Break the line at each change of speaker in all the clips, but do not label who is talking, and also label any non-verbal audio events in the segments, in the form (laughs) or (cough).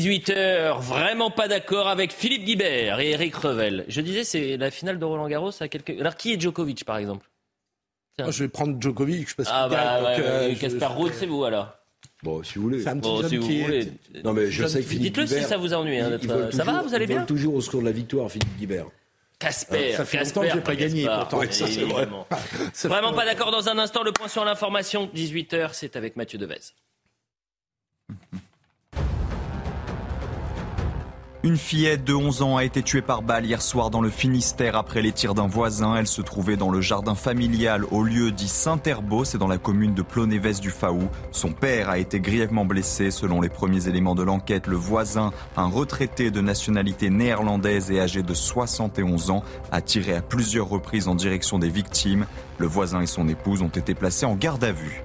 18h, vraiment pas d'accord avec Philippe Guibert et Eric Revel. Je disais, c'est la finale de Roland Garros à quelques. Alors, qui est Djokovic, par exemple?
Moi, Je vais prendre Djokovic parce
Ah,
qu'il
bah,
gagne,
ouais,
euh,
Ruud, c'est vous alors
Bon, si vous voulez.
C'est un petit
Bon,
jeune
si vous
qui est-
voulez.
Non, mais je sais que Philippe
Dites-le si ça vous ennuie. hein,
vole
ça va, vous allez bien
toujours au secours de la victoire, Philippe Guibert.
Casper,
Ça fait longtemps
Casper,
que j'ai pas gagné,
Gaspard.
pourtant.
Oui, (laughs)
Ça, c'est
vrai.
Vraiment pas d'accord dans un instant. Le point sur l'information, 18h, c'est avec Mathieu Devez.
Une fillette de 11 ans a été tuée par balle hier soir dans le Finistère après les tirs d'un voisin. Elle se trouvait dans le jardin familial au lieu dit Saint-Herbeau, c'est dans la commune de Plonévès du Faou. Son père a été grièvement blessé. Selon les premiers éléments de l'enquête, le voisin, un retraité de nationalité néerlandaise et âgé de 71 ans, a tiré à plusieurs reprises en direction des victimes. Le voisin et son épouse ont été placés en garde à vue.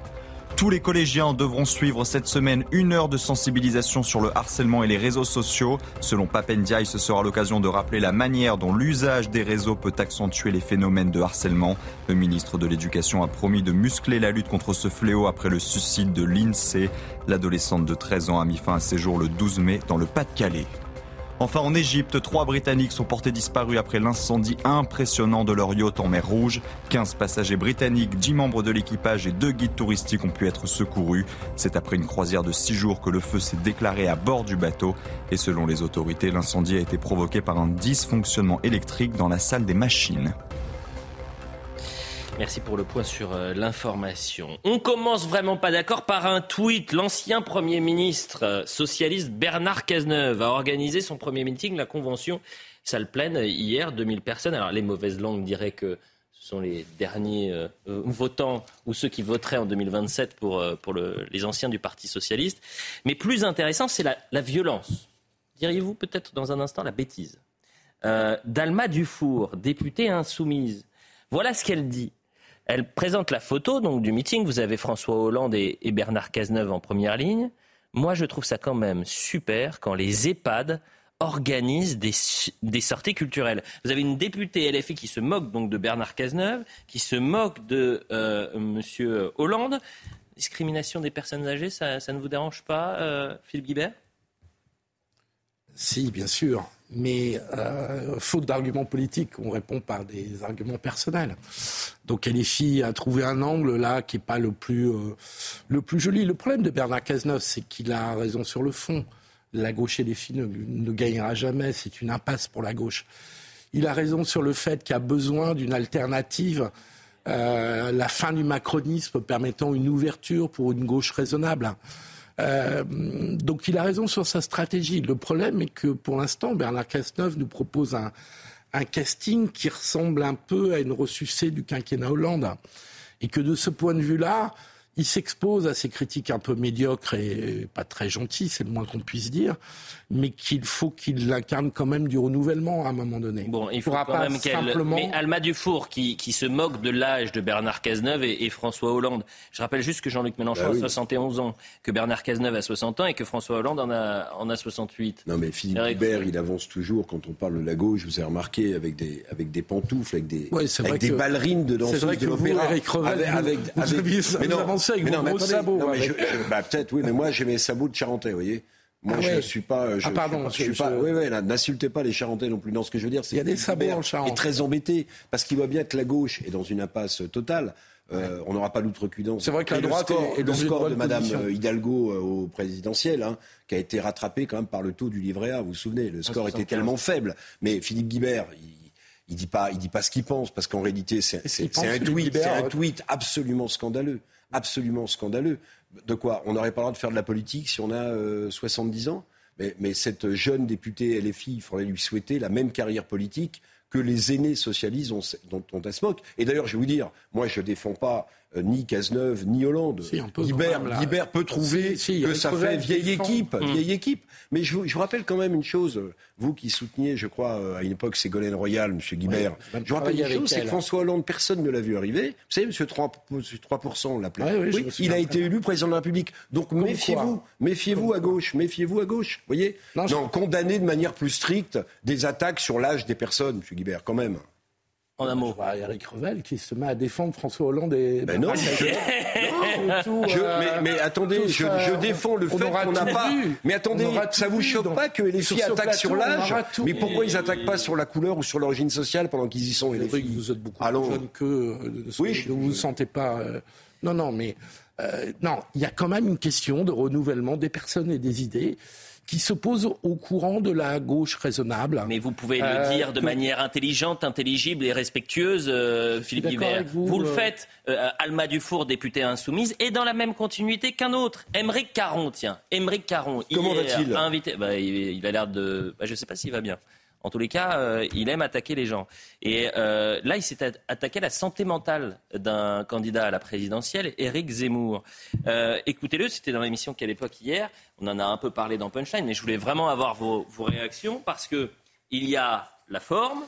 Tous les collégiens devront suivre cette semaine une heure de sensibilisation sur le harcèlement et les réseaux sociaux. Selon Papendiaï, ce sera l'occasion de rappeler la manière dont l'usage des réseaux peut accentuer les phénomènes de harcèlement. Le ministre de l'Éducation a promis de muscler la lutte contre ce fléau après le suicide de l'INSEE. L'adolescente de 13 ans a mis fin à ses jours le 12 mai dans le Pas-de-Calais. Enfin, en Égypte, trois Britanniques sont portés disparus après l'incendie impressionnant de leur yacht en mer Rouge. 15 passagers britanniques, 10 membres de l'équipage et deux guides touristiques ont pu être secourus. C'est après une croisière de 6 jours que le feu s'est déclaré à bord du bateau. Et selon les autorités, l'incendie a été provoqué par un dysfonctionnement électrique dans la salle des machines.
Merci pour le point sur euh, l'information. On commence vraiment pas d'accord par un tweet. L'ancien Premier ministre euh, socialiste Bernard Cazeneuve a organisé son premier meeting, la convention salle pleine, hier, 2000 personnes. Alors les mauvaises langues diraient que ce sont les derniers euh, votants ou ceux qui voteraient en 2027 pour, pour le- les anciens du Parti socialiste. Mais plus intéressant, c'est la, violence. Diriez-vous peut-être dans un instant la bêtise? Dalma Dufour, députée insoumise. Voilà ce qu'elle dit. Elle présente la photo donc du meeting. Vous avez François Hollande et, Bernard Cazeneuve en première ligne. Moi, je trouve ça quand même super quand les EHPAD organisent des, sorties culturelles. Vous avez une députée LFI qui se moque donc de Bernard Cazeneuve, qui se moque de euh, Monsieur Hollande. Discrimination des personnes âgées, ça, ça ne vous dérange pas, euh, Philippe Guibert?
Si, bien sûr. Mais euh, faute d'arguments politiques, on répond par des arguments personnels. Donc LFI a trouvé un angle là qui n'est pas le plus, euh, le plus joli. Le problème de Bernard Cazeneuve, c'est qu'il a raison sur le fond. La gauche LFI ne, ne gagnera jamais. C'est une impasse pour la gauche. Il a raison sur le fait qu'il a besoin d'une alternative. euh, la fin du macronisme permettant une ouverture pour une gauche raisonnable. Euh, donc il a raison sur sa stratégie. Le problème est que pour l'instant, Bernard Cazeneuve nous propose un, un casting qui ressemble un peu à une ressucée du quinquennat Hollande. Et que de ce point de vue-là, il s'expose à ces critiques un peu médiocres et pas très gentilles, c'est le moins qu'on puisse dire, mais qu'il faut qu'il incarne quand même du renouvellement à un moment donné.
Bon, il quand
pas
même qu'elle.
simplement-
Mais Alma Dufour, qui, qui se moque de l'âge de Bernard Cazeneuve et, et François Hollande. Je rappelle juste que Jean-Luc Mélenchon
Bah oui.
a 71 ans, que Bernard Cazeneuve a 60 ans et que François Hollande en a, en a 68.
Non, mais Philippe. Guibert, il avance toujours quand on parle de la gauche, vous avez remarqué, avec des, avec des pantoufles, avec des,
Ouais,
avec des ballerines de
c'est
danseuses
vrai
de
que vous,
l'opéra. Avec,
vous- vous aviez- vous
mais non,
avancez avec
mais
vos
non, mais
gros
attendez,
sabots,
non, mais
avec-
je- je- bah, peut-être, oui, mais moi j'ai mes sabots de Charentais, vous voyez. Moi,
Ah
je
ouais.
suis pas. Je,
Ah, pardon,
je, pas. Oui, oui, n'insultez pas les Charentais non plus. Non, ce que je veux dire, c'est
Il y a des sabots en Charente.
est très embêté parce qu'il voit bien que la gauche est dans une impasse totale. Euh, On n'aura pas l'outrecuidance.
C'est vrai que la droite
score,
est- dans
le score de Madame
position.
euh, Hidalgo euh, au présidentiel, hein, qui a été rattrapé quand même par le taux du livret A. Vous vous souvenez, le score était
75.
tellement faible. Mais Philippe Guibert, il, il dit pas, il dit pas ce qu'il pense parce qu'en réalité, c'est un tweet, c'est un
euh
tweet absolument scandaleux, absolument scandaleux. De quoi On n'aurait pas le droit de faire de la politique si on a euh, 70 ans mais, cette jeune députée LFI, il faudrait lui souhaiter la même carrière politique que les aînés socialistes dont, dont, dont se moque. Et d'ailleurs, je vais vous dire, moi, je ne défends pas ni Cazeneuve, ni Hollande.
Si,
Guibert,
même, là.
Guibert peut trouver
Si, si,
que ça fait vieille
défend.
équipe,
Mm.
vieille équipe. Mais je, vous- je vous rappelle quand même une chose, euh, vous qui souteniez, je crois, euh, à une époque Ségolène Royal, M. Guibert,
Ouais,
je vous rappelle une chose, c'est que. François Hollande, personne ne l'a vu arriver. Vous savez, M. 3%, 3% on l'appelait.
Ouais, oui,
il a été élu président de la République. Donc méfiez-vous, méfiez-vous à gauche, méfiez-vous à gauche. Voyez?
Non,
Non,
je-
condamnez de manière plus stricte des attaques sur l'âge des personnes, M. Guibert, quand même.
En un mot.
Eric Revel qui se met à défendre François Hollande et.
Ben non, (laughs) mais, attendez, je, défends le fait qu'on n'a pas. Mais attendez, ça vous choque pas que les filles attaquent sur l'âge Mais pourquoi ils attaquent pas sur la couleur ou sur l'origine sociale pendant qu'ils y sont
les filles Vous êtes beaucoup plus jeune que. Euh, oui, ne vous sentez pas. Euh, non, non, mais euh, non, il y a quand même une question de renouvellement des personnes et des idées qui se pose au courant de la gauche raisonnable.
Mais vous pouvez le euh, dire de manière intelligente, intelligible et respectueuse, euh, Philippe Guibert. Vous, le faites, Alma Dufour, députée insoumise, et dans la même continuité qu'un autre, Émeric Caron, tiens. Émeric Caron.
Comment va-t-il?
invité, bah, il, a l'air de... Bah, je ne sais pas s'il va bien. En tous les cas, euh, il aime attaquer les gens. Et euh, là, il s'est attaqué à la santé mentale d'un candidat à la présidentielle, Éric Zemmour. Euh, écoutez-le, c'était dans l'émission qu'à l'époque hier. On en a un peu parlé dans Punchline, mais je voulais vraiment avoir vos, vos réactions parce que il y a la forme,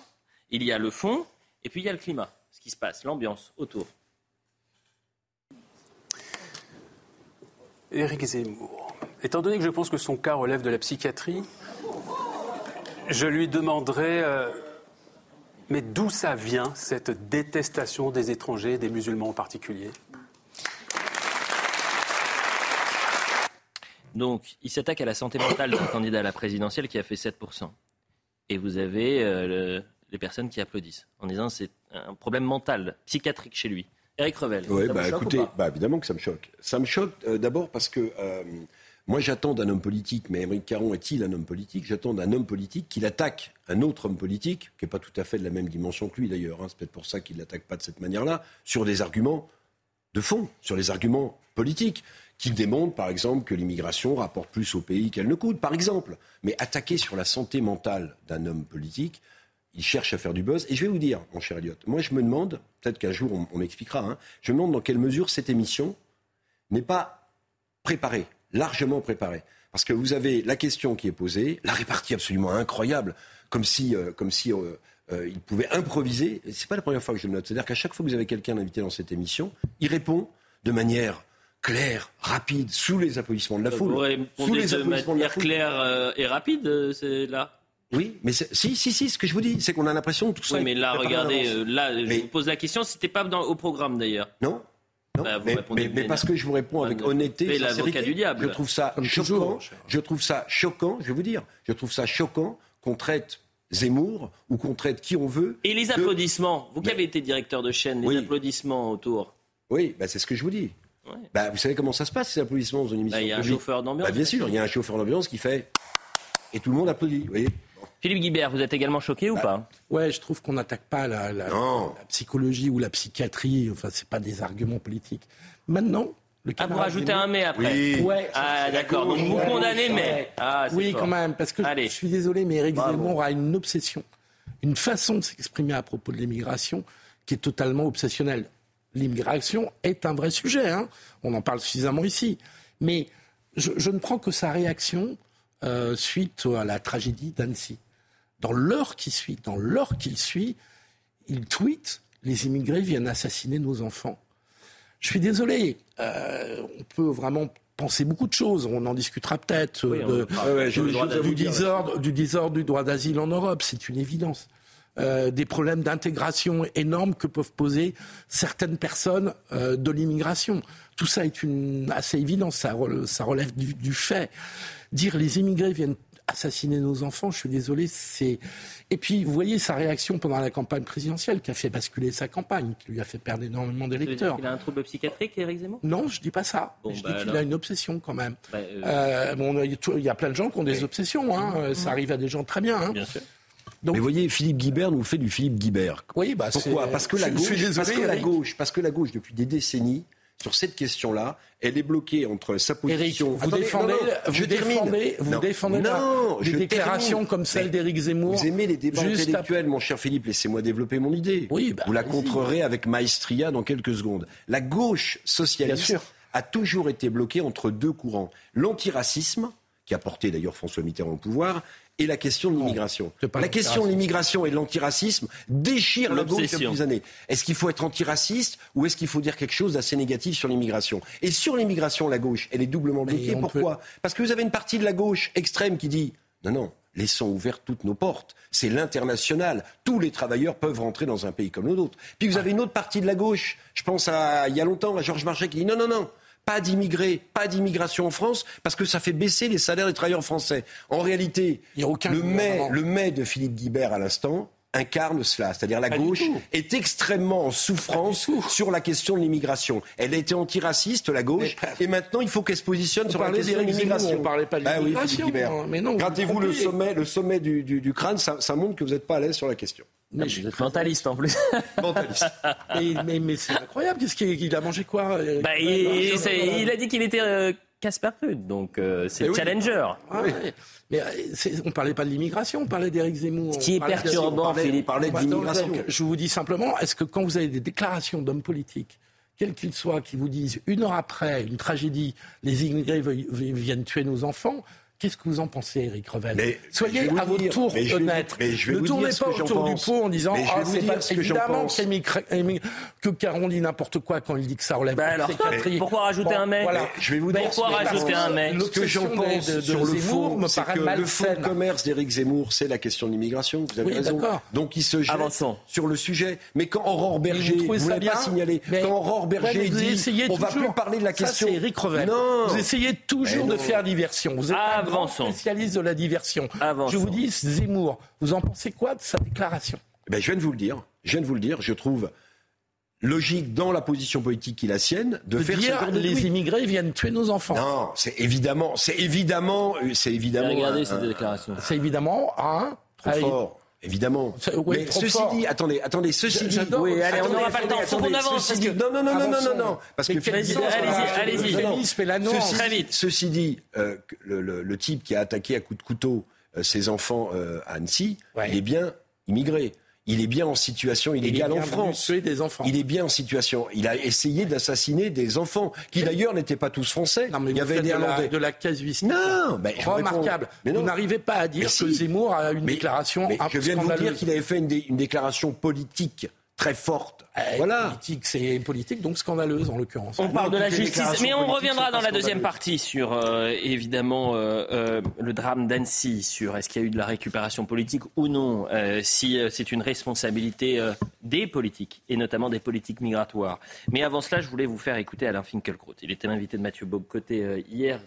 il y a le fond, et puis il y a le climat, ce qui se passe, l'ambiance autour.
Éric Zemmour. Étant donné que je pense que son cas relève de la psychiatrie, je lui demanderai, euh, mais d'où ça vient, cette détestation des étrangers, des musulmans en particulier?
Donc, il s'attaque à la santé mentale d'un candidat à la présidentielle qui a fait 7%. Et vous avez euh, les personnes qui applaudissent en disant c'est un problème mental, psychiatrique chez lui. Eric Revel.
Oui, bah, écoutez, bah, évidemment que ça me choque. Ça me choque euh, d'abord parce que moi, j'attends d'un homme politique, mais Émeric Caron est-il un homme politique? J'attends d'un homme politique qu'il attaque un autre homme politique, qui n'est pas tout à fait de la même dimension que lui d'ailleurs, hein, c'est peut-être pour ça qu'il ne l'attaque pas de cette manière-là, sur des arguments de fond, sur les arguments politiques, qui démontrent par exemple que l'immigration rapporte plus au pays qu'elle ne coûte, par exemple. Mais attaquer sur la santé mentale d'un homme politique, il cherche à faire du buzz. Et je vais vous dire, mon cher Elliot, moi je me demande, peut-être qu'un jour on, m'expliquera, hein, je me demande dans quelle mesure cette émission n'est pas préparée largement préparé. Parce que vous avez la question qui est posée, la répartie absolument incroyable, comme si, euh, comme si euh, euh, il pouvait improviser. C'est pas la première fois que je le note. C'est-à-dire qu'à chaque fois que vous avez quelqu'un invité dans cette émission, il répond de manière claire, rapide, sous les applaudissements de la foule.
Vous sous les applaudissements de, manière claire et rapide, c'est là?
Oui, mais si, si, si, ce que je vous dis, c'est qu'on a l'impression tout ça.
Oui, mais là, regardez, là, je vous pose la question, c'était pas dans, au programme d'ailleurs.
Non, bah, mais, parce que je vous réponds avec honnêteté,
sincérité, du diable.
je trouve ça choquant. je trouve ça choquant. Je vais vous dire, je trouve ça choquant qu'on traite Zemmour ou qu'on traite qui on veut.
Et les applaudissements. Vous qui avez été directeur de chaîne, les applaudissements autour.
Oui, bah, c'est ce que je vous dis. Bah, vous savez comment ça se passe ces applaudissements dans une émission
Il y a un chauffeur d'ambiance.
bien sûr, il y a un chauffeur d'ambiance qui fait et tout le monde applaudit. Vous voyez
Philippe Guibert, vous êtes également choqué ou bah, pas
Ouais, je trouve qu'on n'attaque pas la, la, psychologie ou la psychiatrie. Enfin, c'est pas des arguments politiques. Maintenant,
le ah, vous rajoutez un mais après
oui.
ouais, Ah, d'accord. Donc vous condamnez, mais. Ah,
oui, quand même. Parce que je suis désolé, mais Eric Zemmour a une obsession, une façon de s'exprimer à propos de l'immigration qui est totalement obsessionnelle. L'immigration est un vrai sujet. Hein. On en parle suffisamment ici. Mais je, je ne prends que sa réaction euh, suite à la tragédie d'Annecy dans l'heure qui suit, dans l'heure qu'il suit, il tweet les immigrés viennent assassiner nos enfants. Je suis désolé, euh, on peut vraiment penser beaucoup de choses. On en discutera peut-être du, désordre, du désordre du droit d'asile en Europe, c'est une évidence. Euh, des problèmes d'intégration énormes que peuvent poser certaines personnes euh, de l'immigration. Tout ça est une, assez évident, ça, relève du, du fait. Dire les immigrés viennent assassiner nos enfants, je suis désolé, c'est... Et puis, vous voyez sa réaction pendant la campagne présidentielle qui a fait basculer sa campagne, qui lui a fait perdre énormément d'électeurs.
Il a un trouble psychiatrique, Éric Zemmour?
Non, je dis pas ça. je dis bah qu'il a une obsession quand même. Bah, euh, euh, bon, il y a plein de gens qui ont des obsessions. Hein. Ça arrive à des gens très bien. Hein.
Bien sûr.
Donc, Mais voyez, Philippe Guibert nous fait du Philippe Guibert.
Oui, bah
Pourquoi? Parce que la gauche, parce que la gauche, parce que la gauche, depuis des décennies, sur cette question-là, elle est bloquée entre sa position.
vous défendez, vous je défendez, vous non, défendez
non,
des déclarations comme celle d'Éric Zemmour.
Vous aimez les débats intellectuels, mon cher Philippe. Laissez-moi développer mon idée.
Oui, bah,
vous la contrerez avec maestria dans quelques secondes. La gauche socialiste a toujours été bloquée entre deux courants l'antiracisme qui a porté d'ailleurs François Mitterrand au pouvoir, et la question de l'immigration. La question de l'immigration et de l'antiracisme déchire la gauche depuis des années. Est-ce qu'il faut être antiraciste ou est-ce qu'il faut dire quelque chose d'assez négatif sur l'immigration? Et sur l'immigration, la gauche, elle est doublement bloquée. Pourquoi? Parce que vous avez une partie de la gauche extrême qui dit non, non, laissons ouvertes toutes nos portes. C'est l'international. Tous les travailleurs peuvent rentrer dans un pays comme le nôtre. Puis vous avez une autre partie de la gauche. Je pense à, il y a longtemps, à Georges Marchais qui dit non, non, non. Pas d'immigrés, pas d'immigration en France, parce que ça fait baisser les salaires des travailleurs français. En réalité, le, mai, le mai de Philippe Guibert à l'instant, incarne cela. C'est-à-dire la gauche est extrêmement en souffrance sur la question de l'immigration. Elle a été antiraciste, la gauche, et maintenant il faut qu'elle se positionne sur la question de l'immigration.
On parlait pas de bah l'immigration.
oui, non. Grattez-vous le sommet, le sommet du, du, du crâne, ça, ça, montre que vous n'êtes pas à l'aise sur la question.
Mais je êtes mentaliste en plus.
mentaliste. (laughs)
mais, mais, c'est incroyable. Qu'est-ce qu'il a mangé quoi euh,
bah, il, il, a dit qu'il était euh, Casper Ruud, donc euh, c'est le challenger.
Ah, mais euh, on parlait pas de l'immigration, on parlait d'Éric Zemmour.
Ce qui est perturbant, Philippe.
parlait de l'immigration.
Je vous dis simplement, est-ce que quand vous avez des déclarations d'hommes politiques, quels qu'ils soient, qui vous disent une heure après une tragédie, les immigrés viennent tuer nos enfants, Qu'est-ce que vous en pensez, Eric Revel mais, Soyez à votre tour honnête. ne tournez pas autour du pot en disant ah, c'est pas évidemment que Caron dit n'importe quoi quand il dit que ça relève.
Ben alors, pourquoi rajouter un mais
Je vais vous dire
pourquoi rajouter un mais
Ce que j'en pense de, de sur le fond, c'est que le fond de commerce d'Éric Zemmour, c'est la question de l'immigration. Vous avez raison. Donc il se jette sur le sujet. Mais quand Aurore Berger, vous l'avez pas signalé, quand Aurore Berger dit on va plus parler de la question.
C'est Eric Revel. Vous essayez toujours de faire diversion. Vous êtes spécialiste de la diversion. Je vous dis, Zemmour, vous en pensez quoi de sa déclaration?
Ben, Je viens de vous le dire. Je viens de vous le dire. Je trouve logique dans la position politique qu'il a sienne de, faire
dire
ce
les immigrés viennent tuer nos enfants.
Non, c'est évidemment, c'est évidemment, c'est évidemment.
Regardez cette déclaration.
C'est évidemment un
trop fort. Évidemment. mais ceci dit, attendez, attendez, ceci dit.
Oui, allez, on n'aura pas le temps. Faut qu'on avance.
Parce que... Non, non, non, non, non, non, non. Parce que
allez-y, allez-y.
Ceci, Très vite. Ceci dit, euh, le, le, le, type qui a attaqué à coups de couteau euh, ses enfants euh, à Annecy, ouais. il est bien immigré il est bien en situation illégale en France.
Des enfants.
Il est bien en situation. Il a essayé d'assassiner des enfants qui d'ailleurs n'étaient pas tous français.
Non, mais il y avait des Irlandais. De la, casuistique.
Non,
ben, remarquable. Mais non. Vous n'arrivez pas à dire que Zemmour a une déclaration.
Mais je viens de vous dire qu'il avait fait une, une déclaration politique très forte.
Euh, voilà. Politique, c'est politique, donc scandaleuse en l'occurrence.
On parle de la justice, mais on reviendra dans la deuxième partie sur euh, évidemment euh, euh, le drame d'Annecy, sur est-ce qu'il y a eu de la récupération politique ou non, euh, si c'est une responsabilité des politiques et notamment des politiques migratoires. Mais avant cela, je voulais vous faire écouter Alain Finkielkraut. Il était l'invité de Mathieu Bobcoté hier.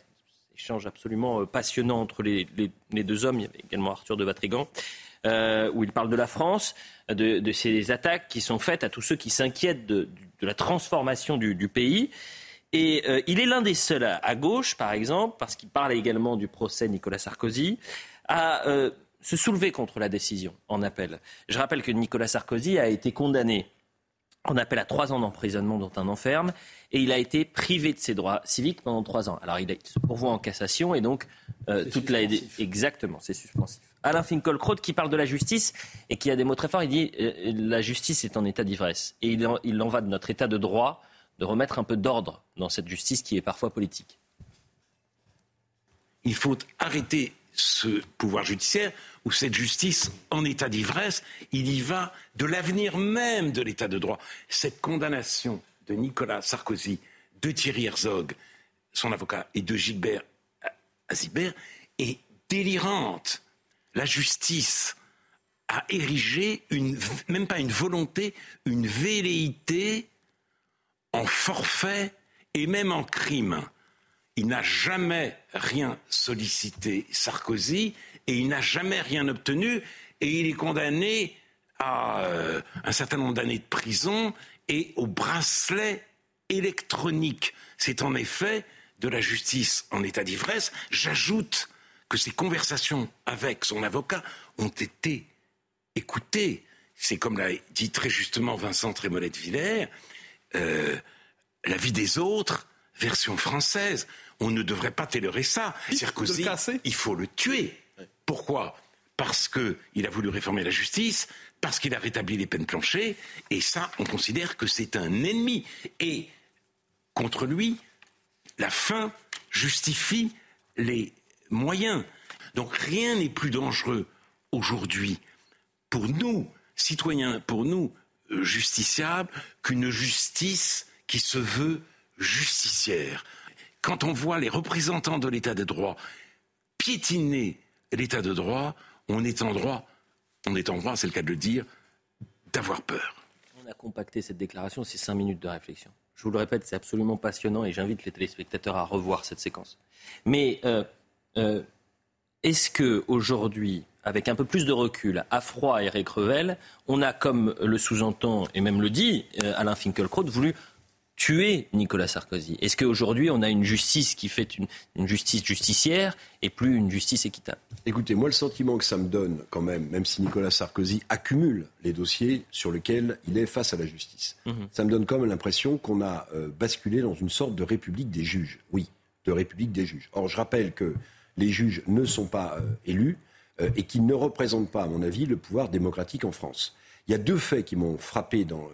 Échange absolument passionnant entre les, les, les, deux hommes. Il y avait également Arthur de Vatrigan euh, où il parle de la France, de, ces attaques qui sont faites à tous ceux qui s'inquiètent de, la transformation du, pays. Et euh, il est l'un des seuls à, à, gauche, par exemple, parce qu'il parle également du procès Nicolas Sarkozy, à euh, se soulever contre la décision en appel. Je rappelle que Nicolas Sarkozy a été condamné en appel à trois ans d'emprisonnement, dont un enferme, et il a été privé de ses droits civiques pendant trois ans. Alors il, a, il se pourvoit en cassation et donc euh, toute la exactement, c'est suspensif. Alain Finkielkraut qui parle de la justice et qui a des mots très forts. Il dit euh, la justice est en état d'ivresse et il en, il en va de notre état de droit de remettre un peu d'ordre dans cette justice qui est parfois politique.
Il faut arrêter ce pouvoir judiciaire ou cette justice en état d'ivresse. Il y va de l'avenir même de l'état de droit. Cette condamnation de Nicolas Sarkozy, de Thierry Herzog, son avocat, et de Gilbert Azibert est délirante. La justice a érigé même pas une volonté, une velléité en forfait et même en crime. Il n'a jamais rien sollicité Sarkozy et il n'a jamais rien obtenu et il est condamné à euh, un certain nombre d'années de prison et au bracelet électronique. C'est en effet de la justice en état d'ivresse. J'ajoute que ces conversations avec son avocat ont été écoutées. C'est comme l'a dit très justement Vincent Trémolette-Villers, euh, la vie des autres, version française. On ne devrait pas tolérer ça. Sarkozy, il faut le tuer. Pourquoi? Parce qu'il a voulu réformer la justice, parce qu'il a rétabli les peines planchées, et ça, on considère que c'est un ennemi. Et contre lui, la fin justifie les moyens. Donc rien n'est plus dangereux aujourd'hui pour nous, citoyens, pour nous, euh, justiciables, qu'une justice qui se veut justicière. Quand on voit les représentants de l'état de droit piétiner l'état de droit, on est en droit, on est en droit, c'est le cas de le dire, d'avoir peur.
On a compacté cette déclaration, c'est cinq minutes de réflexion. Je vous le répète, c'est absolument passionnant et j'invite les téléspectateurs à revoir cette séquence. Mais euh, euh, est-ce que aujourd'hui, avec un peu plus de recul, à froid, Eric Revel, on a, comme le sous-entend et même le dit euh, Alain Finkielkraut, voulu tuer Nicolas Sarkozy Est-ce qu'aujourd'hui, on a une justice qui fait une, justice justicière et plus une justice équitable?
Écoutez, moi, le sentiment que ça me donne, quand même, même si Nicolas Sarkozy accumule les dossiers sur lesquels il est face à la justice, mhm. ça me donne quand même l'impression qu'on a euh, basculé dans une sorte de république des juges. Oui, de république des juges. Or, je rappelle que les juges ne sont pas euh, élus euh, et qu'ils ne représentent pas, à mon avis, le pouvoir démocratique en France. Il y a deux faits qui m'ont frappé dans,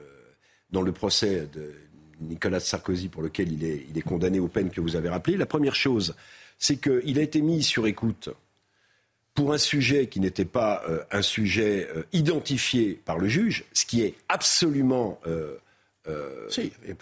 dans le procès de Nicolas Sarkozy, pour lequel il est, il est condamné aux peines que vous avez rappelées. La première chose, c'est qu'il a été mis sur écoute pour un sujet qui n'était pas euh, un sujet euh, identifié par le juge, ce qui est absolument. Euh,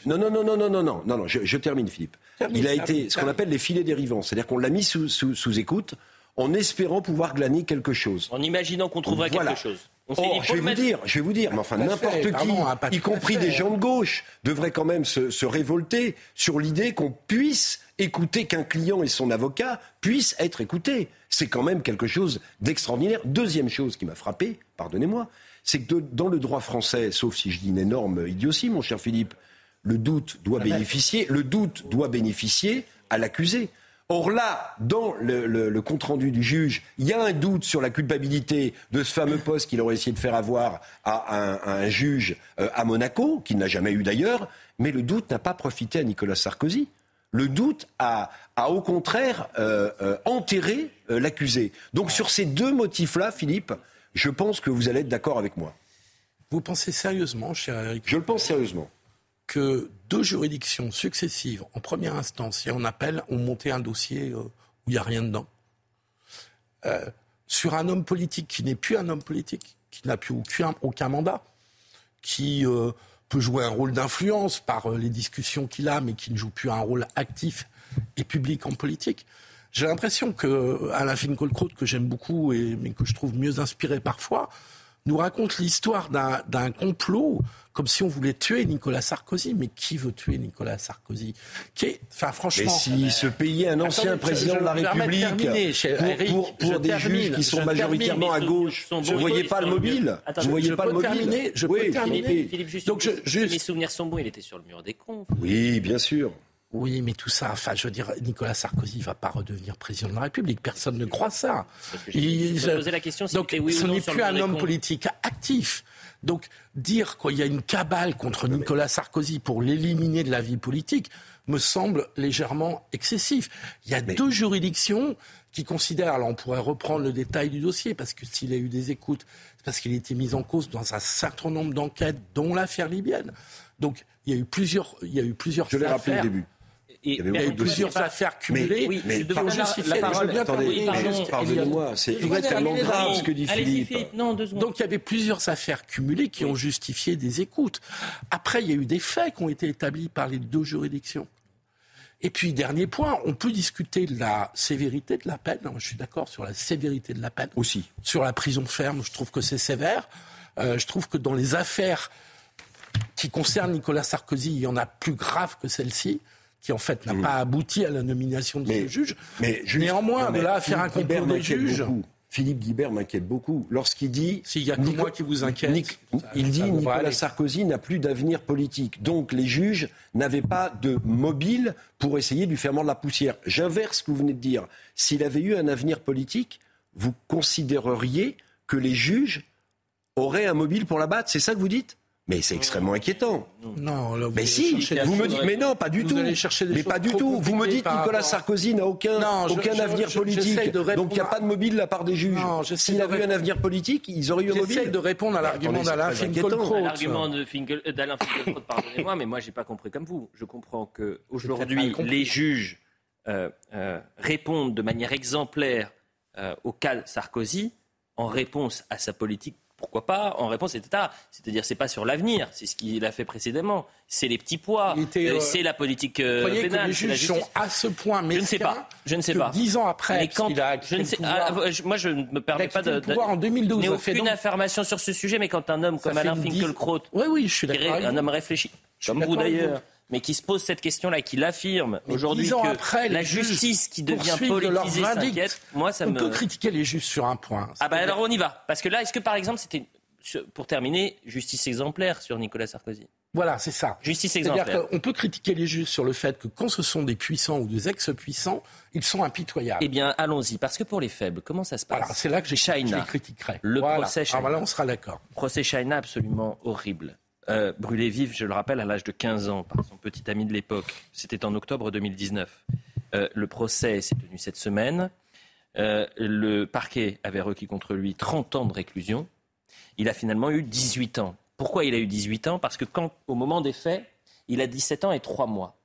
non, non, non, non, non, non, non, non, non, je, termine, Philippe. il a été ce qu'on appelle les filets dérivants, c'est-à-dire qu'on l'a mis sous, sous, écoute en espérant pouvoir glaner quelque chose.
En imaginant qu'on trouverait quelque chose.
Oh, je vais vous dire, je vais vous dire, mais enfin n'importe qui, y compris des gens de gauche, devrait quand même se, révolter sur l'idée qu'on puisse écouter qu'un client et son avocat puissent être écoutés. C'est quand même quelque chose d'extraordinaire. Deuxième chose qui m'a frappé, pardonnez-moi, c'est que dans le droit français, sauf si je dis une énorme idiotie, mon cher Philippe, le doute doit bénéficier, le doute doit bénéficier à l'accusé. Or là, dans le, compte-rendu du juge, il y a un doute sur la culpabilité de ce fameux poste qu'il aurait essayé de faire avoir à un, juge euh, à Monaco, qu'il n'a jamais eu d'ailleurs, mais le doute n'a pas profité à Nicolas Sarkozy. Le doute a, au contraire euh, euh, enterré l'accusé. Donc sur ces deux motifs-là, Philippe, je pense que vous allez être d'accord avec moi.
Vous pensez sérieusement, cher Eric
Je le pense sérieusement
que deux juridictions successives, en première instance et en appel, ont monté un dossier euh, où il n'y a rien dedans. Euh, sur un homme politique qui n'est plus un homme politique, qui n'a plus aucun, aucun mandat, qui euh, peut jouer un rôle d'influence par les discussions qu'il a, mais qui ne joue plus un rôle actif et public en politique. J'ai l'impression que Alain Finkielkraut, que j'aime beaucoup, et, mais que je trouve mieux inspiré parfois, nous raconte l'histoire d'un complot comme si on voulait tuer Nicolas Sarkozy. Mais qui veut tuer Nicolas Sarkozy? Qui est, enfin, franchement,
Mais si ce pays est un ancien président de la République, pour, pour, des juges qui sont majoritairement à gauche, vous ne voyez pas le mobile? Vous voyez pas le mobile?
Je peux terminer.
Donc, je, mes souvenirs sont bons. Il était sur le mur des cons.
Oui, bien sûr.
Oui, mais tout ça, enfin, je veux dire, Nicolas Sarkozy ne va pas redevenir président de la République. Personne ne croit ça.
Il, je, la question
donc, ce n'est plus un homme politique actif. Donc, dire qu'il y a une cabale contre Nicolas Sarkozy pour l'éliminer de la vie politique me semble légèrement excessif. Il y a deux juridictions qui considèrent, alors on pourrait reprendre le détail du dossier, parce que s'il a eu des écoutes, c'est parce qu'il a été mis en cause dans un certain nombre d'enquêtes, dont l'affaire libyenne. Donc, il y a eu plusieurs, il y a eu plusieurs
Je l'ai rappelé au début
il y avait plusieurs affaires cumulées.
Mais, mais par, la parole, attendez, pardonnez-moi, c'est extrêmement grave ce que dit Philippe.
Donc il y avait plusieurs affaires cumulées qui ont justifié des écoutes. Après, il y a eu des faits qui ont été établis par les deux juridictions. Et puis, dernier point, on peut discuter de la sévérité de la peine. Je suis d'accord sur la sévérité de la peine.
Aussi.
Sur la prison ferme, je trouve que c'est sévère. Euh, je trouve que dans les affaires qui concernent Nicolas Sarkozy, il y en a plus grave que celle-ci qui en fait n'a mm. pas abouti à la nomination de ce juge. Mais Néanmoins, de là à faire un des juges.
Philippe Guibert m'inquiète beaucoup. Lorsqu'il dit.
S'il y a que moi qui vous inquiète.
il dit Nicolas Sarkozy n'a plus d'avenir politique. Donc les juges n'avaient pas de mobile pour essayer de lui faire mordre la poussière. J'inverse ce que vous venez de dire. S'il avait eu un avenir politique, vous considéreriez que les juges auraient un mobile pour la battre C'est ça que vous dites? Mais c'est extrêmement inquiétant.
Non,
là, vous mais si, vous me dites, mais non, pas du tout. mais pas du tout. Vous me dites Nicolas Sarkozy n'a aucun, aucun avenir politique. Donc il n'y a pas de mobile de la part des juges. S'il avait eu un avenir politique, ils auraient eu un mobile.
J'essaie de répondre à l'argument d'Alain Finkielkraut.
L'argument d'Alain Finkielkraut, pardonnez-moi, mais moi j'ai pas compris comme vous. Je comprends que aujourd'hui les juges euh, euh, répondent de manière exemplaire euh, au cas Sarkozy en réponse à sa politique pourquoi pas En réponse, c'était C'est-à-dire, c'est pas sur l'avenir, c'est ce qu'il a fait précédemment. C'est les petits pois, euh, c'est la politique euh,
Vous voyez Que les juges sont à ce point
mais Je ne sais pas. Je ne sais pas.
Dix ans après,
quand, je ne sais, ah, moi, je ne me permets pas de.
de en 2012.
Mais aucune donc... information sur ce sujet. Mais quand un homme comme Alain Finkielkraut,
oui, oui, je suis d'accord.
Un homme réfléchi, comme vous d'ailleurs mais qui se pose cette question-là, qui l'affirme aujourd'hui que
après,
la justice qui devient politisée s'inquiète, moi ça
on
me...
peut critiquer les juges sur un point.
Ah ben alors on y va. Parce que là, est-ce que par exemple c'était, pour terminer, justice exemplaire sur Nicolas Sarkozy?
Voilà, c'est ça.
Justice exemplaire.
On peut critiquer les juges sur le fait que quand ce sont des puissants ou des ex-puissants, ils sont impitoyables.
Eh bien, allons-y. Parce que pour les faibles, comment ça se passe?
Voilà, C'est là que j'ai critiquerai.
Le procès China.
Ah, là, on sera d'accord.
Procès China absolument horrible. Euh, brûlé vif, je le rappelle, à l'âge de 15 ans par son petit ami de l'époque. C'était en octobre 2019. Euh, le procès s'est tenu cette semaine. Euh, le parquet avait requis contre lui 30 ans de réclusion. Il a finalement eu 18 ans. Pourquoi il a eu 18 ans? Parce que quand, au moment des faits, il a 17 ans et 3 mois.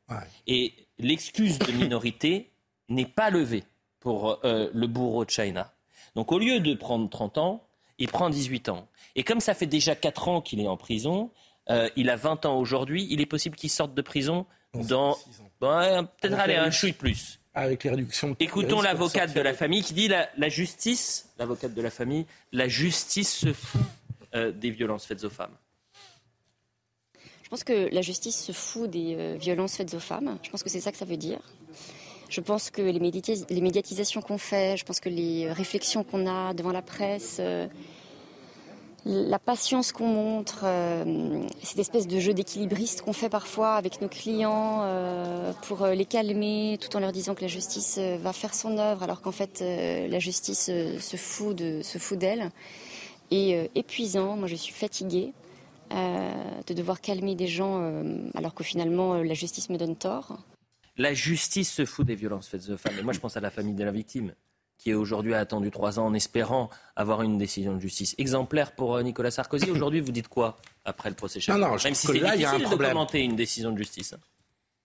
Et l'excuse de minorité (laughs) n'est pas levée pour le bourreau de China. Donc au lieu de prendre 30 ans, il prend 18 ans. Et comme ça fait déjà 4 ans qu'il est en prison, euh, il a 20 ans aujourd'hui. Il est possible qu'il sorte de prison dans, peut-être aller un chouille plus.
Avec les réductions.
Écoutons l'avocate de la famille qui dit la, la justice, l'avocate de la famille, la justice se fout euh, des violences faites aux femmes.
Je pense que la justice se fout des euh, violences faites aux femmes. Je pense que c'est ça que ça veut dire. Je pense que les, les médiatisations qu'on fait, je pense que les réflexions qu'on a devant la presse, la patience qu'on montre, euh, cette espèce de jeu d'équilibriste qu'on fait parfois avec nos clients euh, pour euh, les calmer, tout en leur disant que la justice va faire son œuvre, alors qu'en fait la justice se fout de, d'elle, et épuisant. Moi, je suis fatiguée de devoir calmer des gens, alors que finalement la justice me donne tort.
La justice se fout des violences faites aux femmes. Moi, je pense à la famille de la victime qui aujourd'hui a attendu trois ans en espérant avoir une décision de justice exemplaire pour euh, Nicolas Sarkozy. (coughs) Aujourd'hui, vous dites quoi après le procès
Non, non,
Même si c'est difficile y a un de commenter une décision de justice.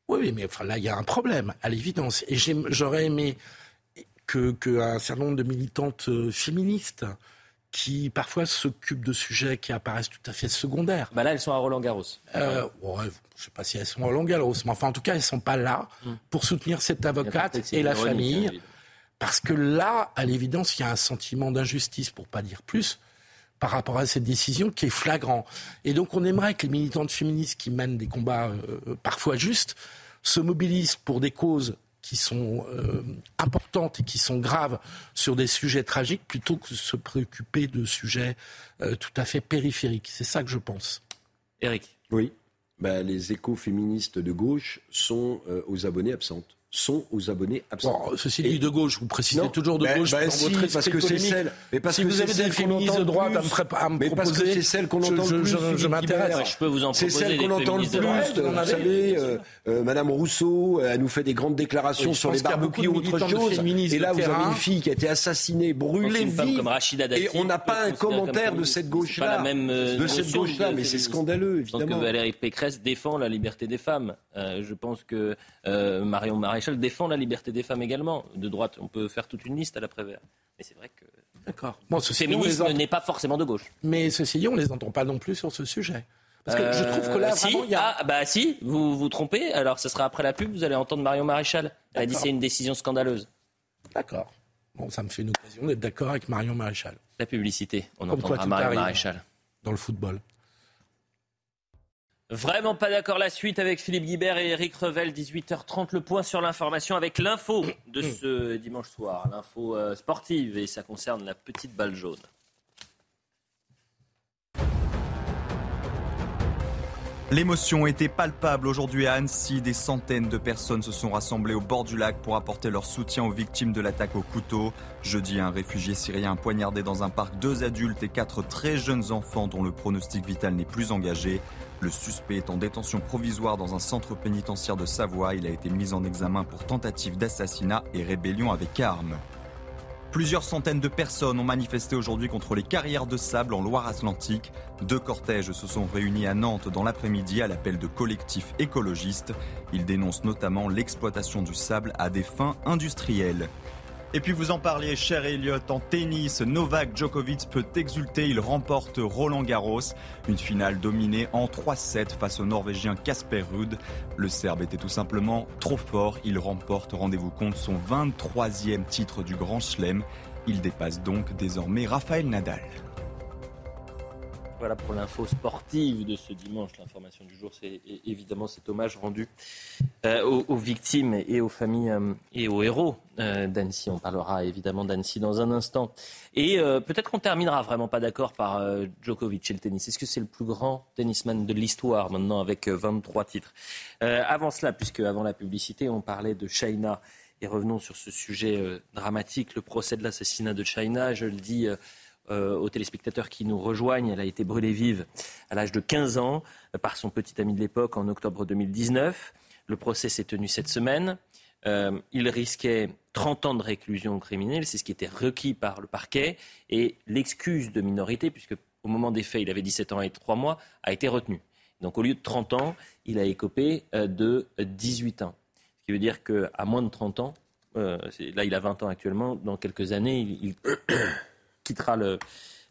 Oui, mais enfin, là, il y a un problème, à l'évidence. Et j'aurais aimé qu'un que certain nombre de militantes euh, féministes qui parfois s'occupent de sujets qui apparaissent tout à fait secondaires.
Bah là, elles sont à Roland Garros.
Euh, je ne sais pas si elles sont à Roland Garros, mais enfin, en tout cas, elles ne sont pas là hum. pour soutenir cette avocate et la famille. Parce que là, à l'évidence, il y a un sentiment d'injustice, pour pas dire plus, par rapport à cette décision qui est flagrant. Et donc on aimerait que les militantes féministes qui mènent des combats euh, parfois justes se mobilisent pour des causes qui sont euh, importantes et qui sont graves sur des sujets tragiques plutôt que de se préoccuper de sujets euh, tout à fait périphériques. C'est ça que je pense.
Eric.
Oui. Ben, les écoféministes de gauche sont aux abonnés absentes sont aux abonnés absents.
ceci dit, de gauche, vous précisez toujours de gauche
bah, si, parce que c'est celle.
Mais parce si que vous avez des féministes de droite à me, à me mais parce que
c'est celle qu'on entend
je,
le plus.
Je, je m'intéresse.
Je peux vous en
C'est celle qu'on entend le plus. Vous savez, euh, euh, Madame Rousseau, elle nous fait des grandes déclarations sur les barbecues ou autre chose. Et là, vous avez une fille qui a été assassinée, brûlée vive. Et on n'a pas un commentaire de cette gauche-là.
Euh,
de cette gauche-là, mais c'est scandaleux, évidemment. Je
pense que Valérie Pécresse défend la liberté des femmes. Je pense que Marion Maréchal défend la liberté des femmes également. De droite, on peut faire toute une liste à l'après-vert. Mais c'est vrai que.
D'accord.
Bon, ce féminisme n'est pas forcément de gauche.
Mais ceci dit, on ne les entend pas non plus sur ce sujet. Parce que je trouve que là,
euh,
vraiment, il y a...
Ah, bah si, vous vous trompez. Alors, ce sera après la pub, vous allez entendre Marion Maréchal. Elle a dit c'est une décision scandaleuse.
D'accord. Bon, ça me fait une occasion d'être d'accord avec Marion Maréchal.
La publicité, on entendra Marion Maréchal.
Dans le football.
Vraiment pas d'accord la suite avec Philippe Guibert et Eric Revel, 18h30, le point sur l'information avec l'info de ce dimanche soir, l'info euh, sportive, et ça concerne la petite balle jaune.
L'émotion était palpable aujourd'hui à Annecy. Des centaines de personnes se sont rassemblées au bord du lac pour apporter leur soutien aux victimes de l'attaque au couteau. Jeudi, un réfugié syrien poignardé dans un parc deux adultes et quatre très jeunes enfants dont le pronostic vital n'est plus engagé. Le suspect est en détention provisoire dans un centre pénitentiaire de Savoie. Il a été mis en examen pour tentative d'assassinat et rébellion avec armes. Plusieurs centaines de personnes ont manifesté aujourd'hui contre les carrières de sable en Loire-Atlantique. Deux cortèges se sont réunis à Nantes dans l'après-midi à l'appel de collectifs écologistes. Ils dénoncent notamment l'exploitation du sable à des fins industrielles. Et puis vous en parliez, cher Elliot, en tennis, Novak Djokovic peut exulter. Il remporte Roland Garros. Une finale dominée en 3-7 face au Norvégien Casper Ruud. Le Serbe était tout simplement trop fort. Il remporte, rendez-vous compte, son 23e titre du Grand Chelem. Il dépasse donc désormais Raphaël Nadal.
Voilà pour l'info sportive de ce dimanche. L'information du jour, c'est évidemment cet hommage rendu euh, aux, victimes et aux familles euh, et aux héros euh, d'Annecy. On parlera évidemment d'Annecy dans un instant. Et peut-être qu'on terminera vraiment pas d'accord par Djokovic et le tennis. Est-ce que c'est le plus grand tennisman de l'histoire maintenant avec 23 titres? Avant cela, puisque avant la publicité, on parlait de China. Et revenons sur ce sujet dramatique, le procès de l'assassinat de China. Je le dis euh, aux téléspectateurs qui nous rejoignent. Elle a été brûlée vive à l'âge de 15 ans euh, par son petit ami de l'époque en octobre 2019. Le procès s'est tenu cette semaine. Euh, il risquait 30 ans de réclusion criminelle, c'est ce qui était requis par le parquet, et l'excuse de minorité, puisque au moment des faits, il avait 17 ans et 3 mois, a été retenue. Donc au lieu de 30 ans, il a écopé de 18 ans. Ce qui veut dire qu'à moins de 30 ans, là il a 20 ans actuellement, dans quelques années, il, quittera le,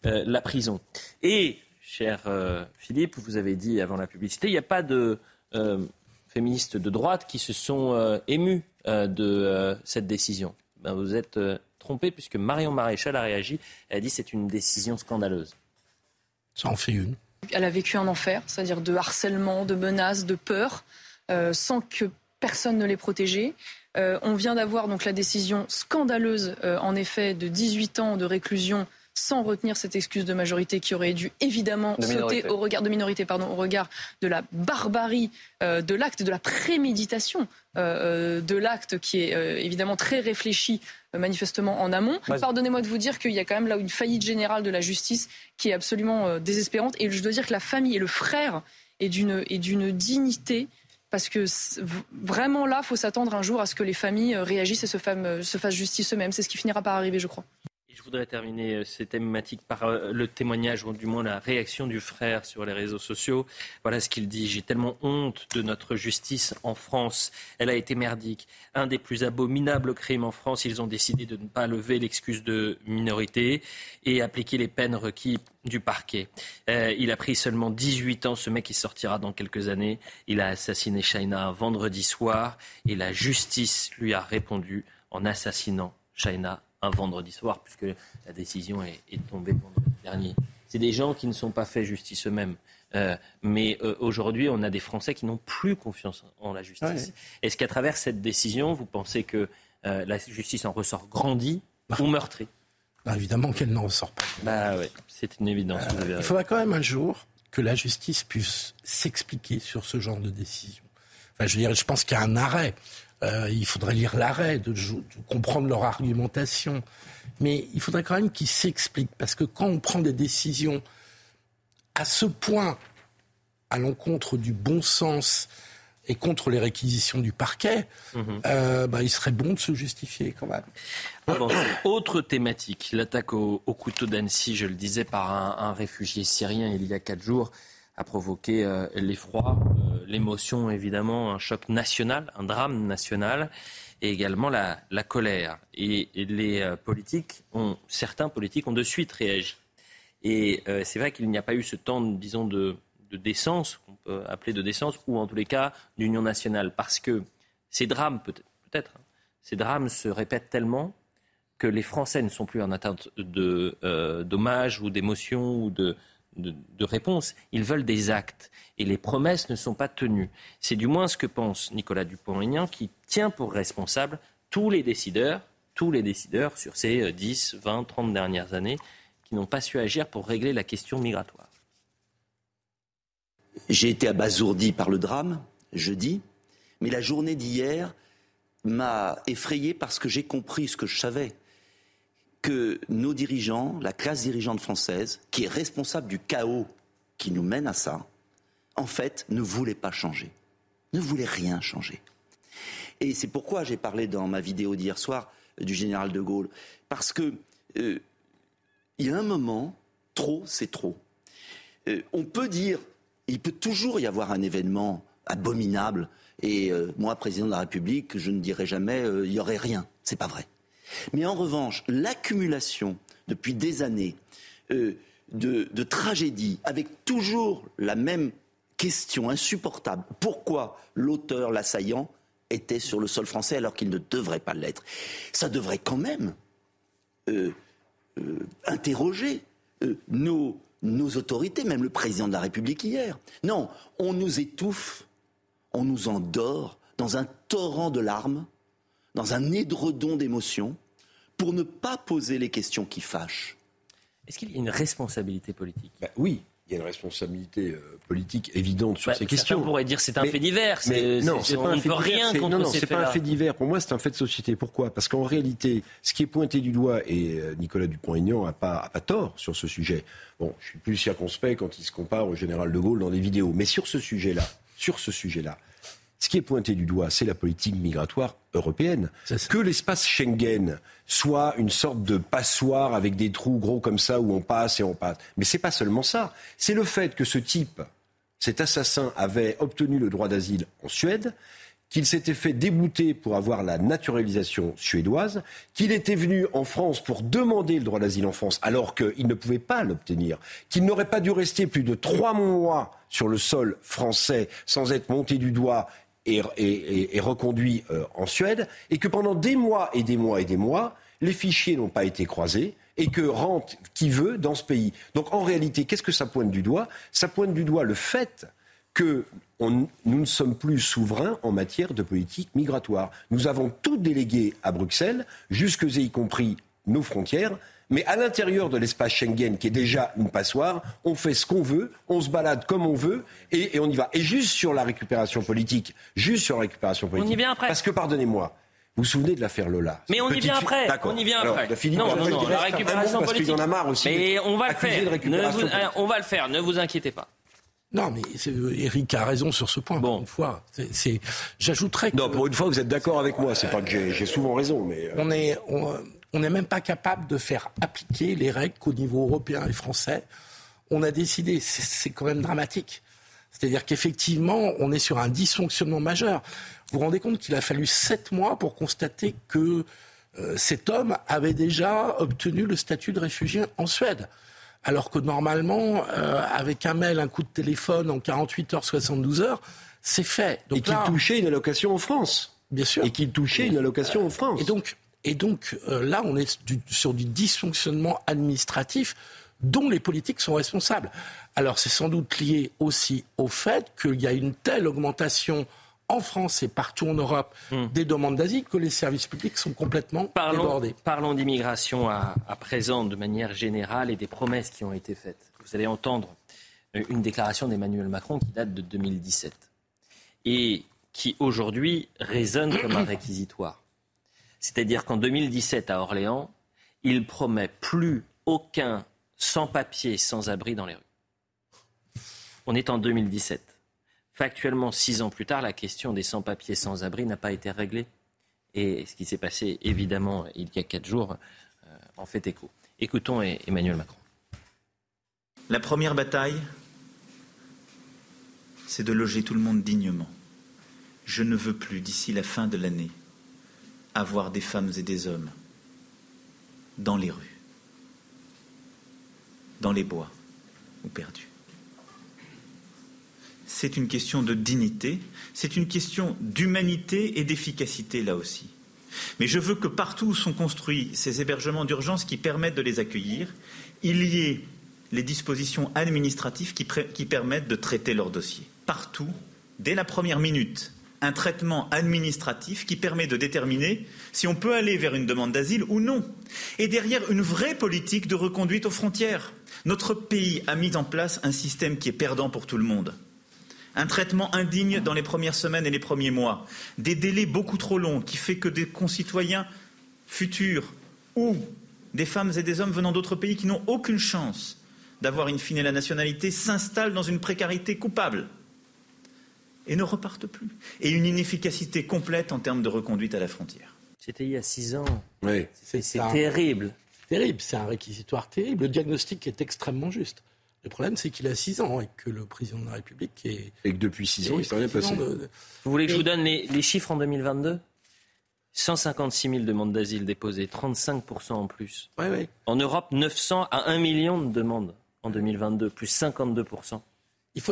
euh, la prison. Et, cher euh, Philippe, vous avez dit avant la publicité, il n'y a pas de euh, féministes de droite qui se sont émus de cette décision. Ben, vous êtes trompé puisque Marion Maréchal a réagi. Elle a dit c'est une décision scandaleuse.
Ça en fait une.
Elle a vécu un enfer, c'est-à-dire de harcèlement, de menaces, de peur, sans que personne ne l'ait protégée. Euh, on vient d'avoir donc la décision scandaleuse, euh, en effet, de 18 ans de réclusion sans retenir cette excuse de majorité qui aurait dû évidemment sauter au regard de minorité, pardon, au regard de la barbarie euh, de l'acte, de la préméditation de l'acte qui est évidemment très réfléchi manifestement en amont. Pardonnez-moi de vous dire qu'il y a quand même là une faillite générale de la justice qui est absolument désespérante. Et je dois dire que la famille et le frère est d'une dignité parce que vraiment là, il faut s'attendre un jour à ce que les familles euh, réagissent et se, se fassent justice eux-mêmes. C'est ce qui finira par arriver, je crois.
Voudrais terminer euh, cette thématique par euh, le témoignage, ou du moins la réaction du frère sur les réseaux sociaux. Voilà ce qu'il dit. J'ai tellement honte de notre justice en France. Elle a été merdique. Un des plus abominables crimes en France. Ils ont décidé de ne pas lever l'excuse de minorité et appliquer les peines requises du parquet. Euh, il a pris seulement 18 ans, ce mec, il sortira dans quelques années. Il a assassiné Shaina un vendredi soir et la justice lui a répondu en assassinant Shaina un vendredi soir, puisque la décision est, tombée vendredi dernier. C'est des gens qui ne sont pas fait justice eux-mêmes. Euh, mais euh, aujourd'hui, on a des Français qui n'ont plus confiance en la justice. Est-ce qu'à travers cette décision, vous pensez que la justice en ressort grandie ou meurtrie?
Bah, évidemment qu'elle n'en ressort pas.
Bah c'est une évidence.
Euh, il faudra quand même un jour que la justice puisse s'expliquer sur ce genre de décision. Enfin, je veux dire, je pense qu'il y a un arrêt. Euh, il faudrait lire l'arrêt, de, comprendre leur argumentation. Mais il faudrait quand même qu'ils s'expliquent. Parce que quand on prend des décisions à ce point à l'encontre du bon sens et contre les réquisitions du parquet, mhm. euh, bah, il serait bon de se justifier quand même.
autre thématique, l'attaque au, couteau d'Annecy, je le disais, par un, réfugié syrien il y a quatre jours, a provoqué euh, l'effroi, euh, l'émotion évidemment, un choc national, un drame national, et également la, colère. Et, les politiques, ont, certains politiques ont de suite réagi. Et c'est vrai qu'il n'y a pas eu ce temps, disons, de, de décence, qu'on peut appeler de décence, ou en tous les cas d'union nationale, parce que ces drames, peut-être, hein, ces drames se répètent tellement que les Français ne sont plus en attente de euh, d'hommage ou d'émotion ou de, de, réponse. Ils veulent des actes. Et les promesses ne sont pas tenues. C'est du moins ce que pense Nicolas Dupont-Aignan, qui tient pour responsable tous les décideurs, tous les décideurs sur ces 10, 20, 30 dernières années, qui n'ont pas su agir pour régler la question migratoire.
J'ai été abasourdi par le drame, jeudi, mais la journée d'hier m'a effrayé parce que j'ai compris ce que je savais, que nos dirigeants, la classe dirigeante française, qui est responsable du chaos qui nous mène à ça, en fait, ne voulait pas changer, ne voulait rien changer. Et c'est pourquoi j'ai parlé dans ma vidéo d'hier soir du général de Gaulle, parce que euh, il y a un moment, trop, c'est trop. Euh, on peut dire il peut toujours y avoir un événement abominable. Et euh, moi, président de la République, je ne dirai jamais il n'y aurait rien. C'est pas vrai. Mais en revanche, l'accumulation depuis des années euh, de, tragédies, avec toujours la même question insupportable. Pourquoi l'auteur, l'assaillant, était sur le sol français alors qu'il ne devrait pas l'être? Ça devrait quand même euh, euh, interroger nos autorités, même le président de la République hier. Non, on nous étouffe, on nous endort dans un torrent de larmes, dans un édredon d'émotions, pour ne pas poser les questions qui fâchent.
Est-ce qu'il y a une responsabilité politique?
Bah Oui, il y a une responsabilité euh, politique évidente sur
bah,
ces questions.
On pourrait dire c'est un fait divers.
Mais non, c'est pas un fait
rien
divers. Non, non, c'est pas un fait divers. Pour moi, c'est un fait de société. Pourquoi? Parce qu'en réalité, ce qui est pointé du doigt, et euh, Nicolas Dupont-Aignan n'a pas, a pas tort sur ce sujet. Bon, je suis plus circonspect quand il se compare au général de Gaulle dans les vidéos. Mais sur ce sujet-là, sur ce sujet-là, ce qui est pointé du doigt, c'est la politique migratoire européenne. Que l'espace Schengen soit une sorte de passoire avec des trous gros comme ça où on passe et on passe. Mais c'est pas seulement ça. C'est le fait que ce type, cet assassin, avait obtenu le droit d'asile en Suède, qu'il s'était fait débouter pour avoir la naturalisation suédoise, qu'il était venu en France pour demander le droit d'asile en France alors qu'il ne pouvait pas l'obtenir, qu'il n'aurait pas dû rester plus de trois mois sur le sol français sans être monté du doigt est, reconduit euh, en Suède, et que pendant des mois et des mois et des mois, les fichiers n'ont pas été croisés et que rentre qui veut dans ce pays. Donc en réalité, qu'est-ce que ça pointe du doigt? Ça pointe du doigt le fait que nous ne sommes plus souverains en matière de politique migratoire. Nous avons tout délégué à Bruxelles, jusque y compris nos frontières, mais à l'intérieur de l'espace Schengen, qui est déjà une passoire, on fait ce qu'on veut, on se balade comme on veut, et, on y va. Et juste sur la récupération politique, juste sur la récupération politique.
On y vient après.
Parce que, pardonnez-moi, vous vous souvenez de l'affaire Lola?
Mais on y vient après. On y vient après.
non, non, non, la récupération politique. Parce y en a marre aussi.
Mais on va le faire. on va le faire. Ne vous inquiétez pas.
Non, mais Eric a raison sur ce point. Bon, une fois, j'ajouterais.
Que, non, pour une fois, vous êtes d'accord avec moi. C'est pas que j'ai, souvent raison, mais.
Euh, on est, on n'est même pas capable de faire appliquer les règles qu'au niveau européen et français, on a décidé. C'est quand même dramatique. C'est-à-dire qu'effectivement, on est sur un dysfonctionnement majeur. Vous vous rendez compte qu'il a fallu sept mois pour constater que euh, cet homme avait déjà obtenu le statut de réfugié en Suède. Alors que normalement, euh, avec un mail, un coup de téléphone en 48 heures, 72 heures, c'est fait.
et qu'il touchait une allocation en France.
Bien sûr.
Et qu'il touchait une allocation en France.
Et donc, et donc euh, là, on est sur du dysfonctionnement administratif dont les politiques sont responsables. Alors c'est sans doute lié aussi au fait qu'il y a une telle augmentation en France et partout en Europe hmm. des demandes d'asile que les services publics sont complètement
parlons,
débordés.
Parlons d'immigration à, à, présent de manière générale et des promesses qui ont été faites. Vous allez entendre euh, une déclaration d'Emmanuel Macron qui date de 2017 et qui aujourd'hui résonne comme un (coughs) réquisitoire. C'est-à-dire qu'en 2017, à Orléans, il promet plus aucun sans-papier, sans-abri dans les rues. On est en 2017. Factuellement, six ans plus tard, la question des sans-papiers, sans-abri n'a pas été réglée. Et ce qui s'est passé, évidemment, il y a quatre jours, euh, en fait écho. Écoutons Emmanuel Macron.
La première bataille, c'est de loger tout le monde dignement. Je ne veux plus, d'ici la fin de l'année, avoir des femmes et des hommes dans les rues, dans les bois ou perdus. C'est une question de dignité, c'est une question d'humanité et d'efficacité là aussi. Mais je veux que partout où sont construits ces hébergements d'urgence qui permettent de les accueillir, il y ait les dispositions administratives qui, qui permettent de traiter leurs dossiers. Partout, dès la première minute, un traitement administratif qui permet de déterminer si on peut aller vers une demande d'asile ou non. Et derrière, une vraie politique de reconduite aux frontières. Notre pays a mis en place un système qui est perdant pour tout le monde. Un traitement indigne dans les premières semaines et les premiers mois. Des délais beaucoup trop longs qui fait que des concitoyens futurs ou des femmes et des hommes venant d'autres pays qui n'ont aucune chance d'avoir in fine la nationalité s'installent dans une précarité coupable et ne repartent plus. Et une inefficacité complète en termes de reconduite à la frontière.
C'était il y a six ans. Oui. C'est terrible.
Terrible, c'est un réquisitoire terrible. Le diagnostic est extrêmement juste. Le problème, c'est qu'il a six ans et que le président de la République est.
Et que depuis six ans, il s'est rien passé.
Vous voulez que je vous donne les, chiffres en 2022 156 000 demandes d'asile déposées, 35% en plus.
Ouais, ouais.
En Europe, 900 à 1 million de demandes en 2022, plus 52%.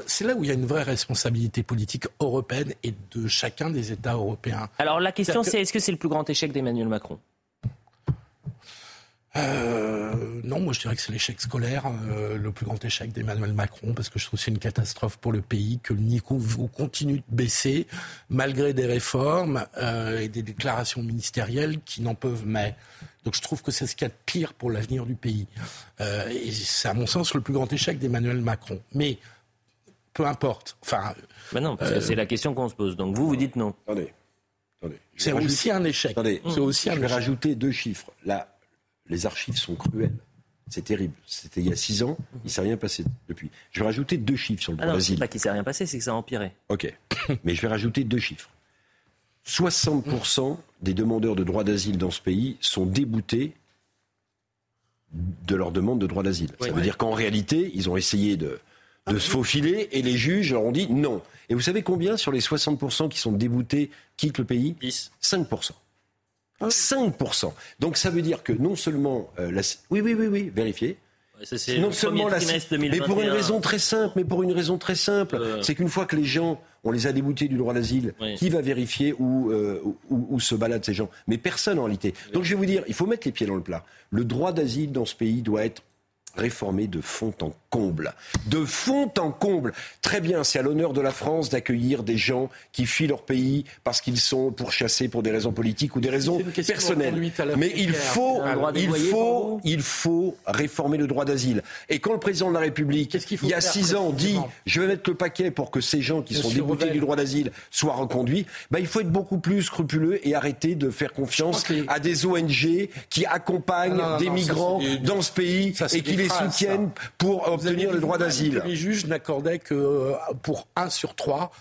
C'est là où il y a une vraie responsabilité politique européenne et de chacun des États européens.
Alors la question c'est est-ce que c'est le plus grand échec d'Emmanuel Macron?
Euh, non, moi je dirais que c'est l'échec scolaire, euh, le plus grand échec d'Emmanuel Macron, parce que je trouve que c'est une catastrophe pour le pays, que le niveau continue de baisser, malgré des réformes euh, et des déclarations ministérielles qui n'en peuvent mais. Donc je trouve que c'est ce qu'il y a de pire pour l'avenir du pays. Et c'est à mon sens le plus grand échec d'Emmanuel Macron. Mais peu importe. Enfin,
Ben non, parce que c'est la question qu'on se pose. Donc vous, vous dites non.
Attendez. Attendez.
C'est
rajouter-
aussi un échec.
Attendez.
C'est aussi un
Je vais
échec.
rajouter deux chiffres. Là, les archives sont cruelles. C'est terrible. C'était il y a six ans. Il ne s'est rien passé depuis. Je vais rajouter deux chiffres sur le
Ah
droit
non, pas qu'il s'est rien passé, c'est que ça a empiré.
Ok. Mais je vais rajouter deux chiffres. 60% des demandeurs de droit d'asile dans ce pays sont déboutés de leur demande de droit d'asile. Ça veut dire qu'en réalité, ils ont essayé de, de se faufiler et les juges leur ont dit non. Et vous savez combien sur les 60% qui sont déboutés quittent le pays?
10.
5%. 5%. Donc ça veut dire que non seulement euh, la... Oui, oui, oui, oui, vérifiez. Non
le
seulement la mais
2021.
pour une raison très simple, mais pour une raison très simple,
Euh.
c'est qu'une fois que les gens, on les a déboutés du droit d'asile,
Oui.
qui va vérifier où, euh, où, où se baladent ces gens? Mais personne en réalité. Donc je vais vous dire, il faut mettre les pieds dans le plat. Le droit d'asile dans ce pays doit être réformé de fond en comble. De fond en comble. Très bien, c'est à l'honneur de la France d'accueillir des gens qui fuient leur pays parce qu'ils sont pourchassés pour des raisons politiques ou des raisons personnelles. Mais il faut, il faut, il faut réformer le droit d'asile. Et quand le président de la République, il y a six ans, dit je vais mettre le paquet pour que ces gens qui sont déboutés du droit d'asile soient reconduits, bah, il faut être beaucoup plus scrupuleux et arrêter de faire confiance à des ONG qui accompagnent
Ah non, non,
des
non,
migrants dans ce pays
ça,
et qui les
phrases,
soutiennent pour obtenir le droit d'asile.
Les juges n'accordaient que euh, pour un sur trois.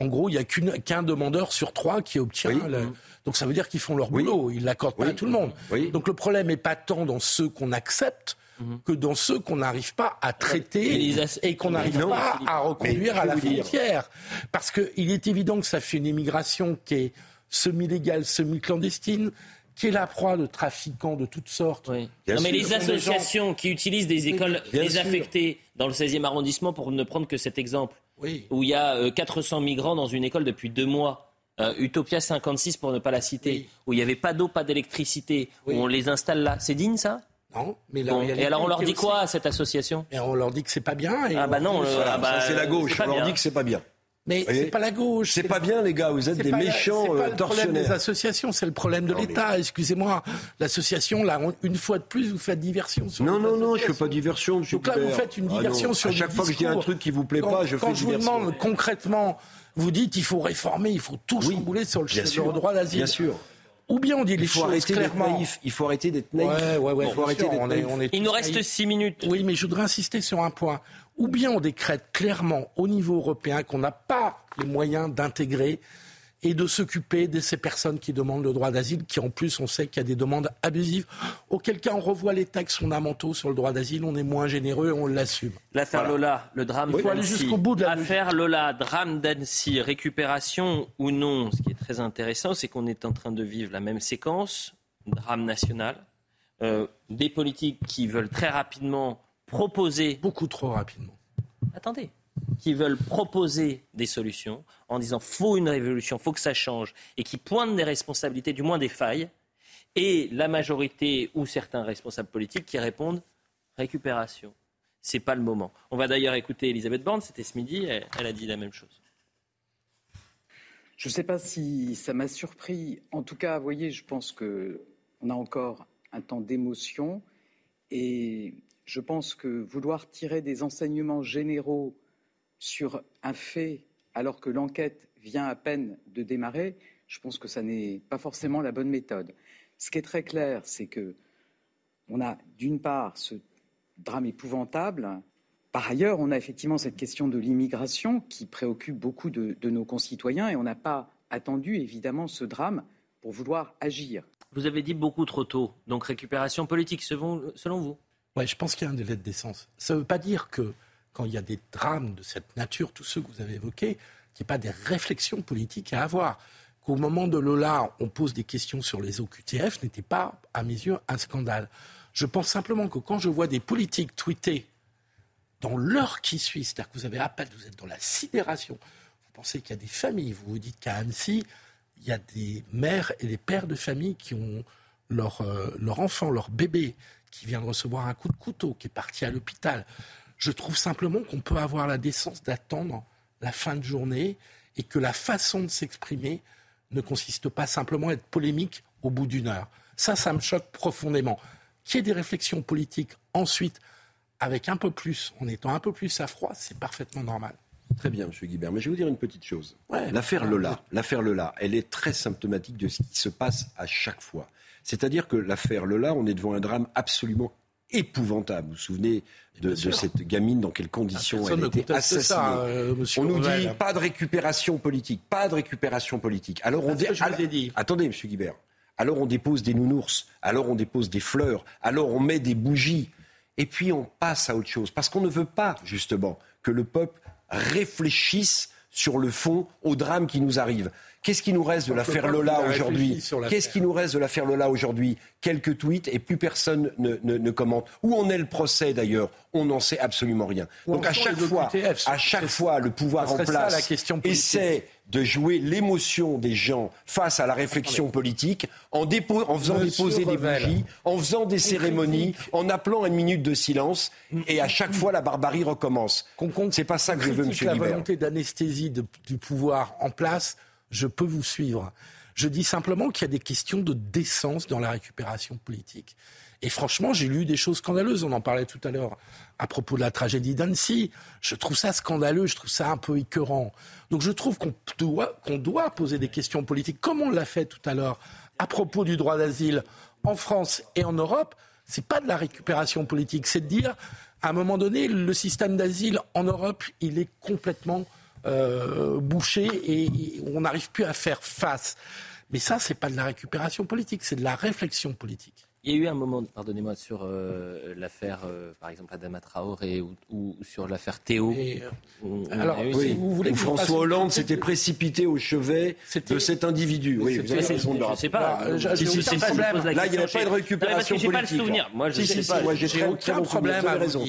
En gros, il n'y a qu'un demandeur sur trois qui obtient.
Oui.
le- Donc ça veut dire qu'ils font leur
Oui.
boulot. Ils l'accordent pas à tout le monde.
Oui.
Donc le problème n'est pas tant dans ceux qu'on accepte que dans ceux qu'on n'arrive pas à traiter
Et
qu'on n'arrive pas à reconduire à la frontière. Parce qu'il est évident que ça fait une immigration qui est semi-légale, semi-clandestine, qui est la proie de trafiquants de toutes sortes.
Oui. Non, mais les associations qui utilisent des écoles
bien
désaffectées dans le 16e arrondissement, pour ne prendre que cet exemple,
Oui.
où il y a euh, 400 migrants dans une école depuis deux mois. euh, Utopia 56 pour ne pas la citer,
Oui.
où il n'y avait pas d'eau, pas d'électricité,
Oui.
où on les installe là. C'est digne ça?
Non, mais
Bon.
réalité
Et alors on leur dit
aussi-
quoi à cette association?
Et on leur dit que c'est pas bien. et
Ah bah
on-
non, le-
Voilà,
ah bah,
ça, c'est la gauche. On leur dit que c'est pas bien.
Mais c'est pas la gauche.
C'est pas bien, les gars. Vous êtes
c'est
des
la-
méchants
c'est pas
euh,
le problème des
tortionnaires.
associations, c'est le problème de
mais-
l'État. Excusez-moi, l'association, là, une fois de plus, vous faites diversion. Sur
Non, non, non, je fais pas diversion, monsieur
Donc là, vous faites une
Ah
diversion
non.
sur
À chaque fois que je dis un truc qui vous plaît
Quand-
pas, je
Quand
fais
je vous
diversion.
demande concrètement, vous dites il faut réformer, il faut tout
Oui,
chambouler sur le, sur le droit d'asile.
Bien sûr.
Ou bien on dit les
Il faut
choses
arrêter d'être
clairement.
naïf. Il faut arrêter d'être naïf.
Ouais, ouais, ouais.
Il faut
bien
arrêter
sûr,
d'être
on est-
naïf.
on est
Il nous reste six minutes.
Oui, mais je voudrais insister sur un point. Ou bien on décrète clairement au niveau européen qu'on n'a pas les moyens d'intégrer et de s'occuper de ces personnes qui demandent le droit d'asile, qui en plus on sait qu'il y a des demandes abusives. Auquel cas on revoit les textes fondamentaux sur le droit d'asile, on est moins généreux et on l'assume.
L'affaire Lola, le drame
Il faut aller
d'Annecy.
jusqu'au bout de la
Affaire Lola, drame d'Annecy, récupération ou non. Ce qui est très intéressant, c'est qu'on est en train de vivre la même séquence, drame national. Euh, des politiques qui veulent très rapidement proposer,
Beaucoup trop rapidement.
attendez, qui veulent proposer des solutions en disant faut une révolution, faut que ça change, et qui pointent des responsabilités, du moins des failles, et la majorité ou certains responsables politiques qui répondent récupération. C'est pas le moment. On va d'ailleurs écouter Elisabeth Borne, c'était ce midi, elle, elle a dit la même chose.
Je ne sais pas si ça m'a surpris. En tout cas, vous voyez, je pense que on a encore un temps d'émotion et je pense que vouloir tirer des enseignements généraux sur un fait alors que l'enquête vient à peine de démarrer, je pense que ça n'est pas forcément la bonne méthode. Ce qui est très clair, c'est que on a d'une part ce drame épouvantable. Par ailleurs, on a effectivement cette question de l'immigration qui préoccupe beaucoup de, de nos concitoyens et on n'a pas attendu évidemment ce drame pour vouloir agir.
Vous avez dit beaucoup trop tôt, donc récupération politique selon, selon vous?
Ouais, je pense qu'il y a un délai de décence. Ça ne veut pas dire que quand il y a des drames de cette nature, tous ceux que vous avez évoqués, qu'il n'y ait pas des réflexions politiques à avoir. qu'au moment de Lola, on pose des questions sur les OQTF n'était pas, à mes yeux, un scandale. Je pense simplement que quand je vois des politiques tweeter dans l'heure qui suit, c'est-à-dire que vous avez appel, vous êtes dans la sidération, vous pensez qu'il y a des familles, vous vous dites qu'à Annecy, il y a des mères et des pères de famille qui ont leur, euh, leur enfant, leur bébé, qui vient de recevoir un coup de couteau, qui est parti à l'hôpital. Je trouve simplement qu'on peut avoir la décence d'attendre la fin de journée et que la façon de s'exprimer ne consiste pas simplement à être polémique au bout d'une heure. Ça, ça me choque profondément. Qu'il y ait des réflexions politiques ensuite, avec un peu plus, en étant un peu plus à froid, c'est parfaitement normal.
Très bien, M. Guibert. Mais je vais vous dire une petite chose. l'affaire Lola, l'affaire Lola, elle est très symptomatique de ce qui se passe à chaque fois. C'est-à-dire que l'affaire Lola, on est devant un drame absolument épouvantable. Vous vous souvenez de, cette gamine, dans quelles conditions
ah, elle
a été assassinée
ça, euh,
On nous dit pas de récupération politique, pas de récupération politique. Alors on
dit, dit.
Attendez, M. Guibert. Alors on dépose des nounours, alors on dépose des fleurs, alors on met des bougies, et puis on passe à autre chose. Parce qu'on ne veut pas, justement, que le peuple réfléchisse sur le fond au drame qui nous arrive. Qu'est-ce qui nous reste de l'affaire Lola aujourd'hui Qu'est-ce qui nous reste de l'affaire Lola aujourd'hui Quelques tweets et plus personne ne, commente. Où en est le procès d'ailleurs On n'en sait absolument rien. Donc à chaque fois, à chaque fois, le pouvoir en place essaie de jouer l'émotion des gens face à la réflexion politique en, en faisant déposer des bougies, en faisant des cérémonies, en appelant une minute de silence, et à chaque fois la barbarie recommence. C'est pas ça que je veux, M.
La volonté d'anesthésie du pouvoir en place je peux vous suivre. Je dis simplement qu'il y a des questions de décence dans la récupération politique. Et franchement, j'ai lu des choses scandaleuses. On en parlait tout à l'heure à propos de la tragédie d'Annecy. Je trouve ça scandaleux, je trouve ça un peu écœurant. Donc je trouve qu'on doit, qu'on doit poser des questions politiques, comme on l'a fait tout à l'heure à propos du droit d'asile en France et en Europe. C'est pas de la récupération politique, c'est de dire, à un moment donné, le système d'asile en Europe, il est complètement euh, bouché et on n'arrive plus à faire face. Mais ça, c'est pas de la récupération politique, c'est de la réflexion politique.
Il y a eu un moment, pardonnez-moi, sur euh, l'affaire, euh, par exemple, Adama Traoré ou, ou sur l'affaire Théo.
alors, oui, vous voulez François Hollande s'était précipité au chevet de cet individu. Oui, vous avez raison de
Je ne sais pas.
Là, il n'y a pas de récupération politique.
pas le souvenir. Moi, je sais pas.
Moi, j'ai aucun problème à raison.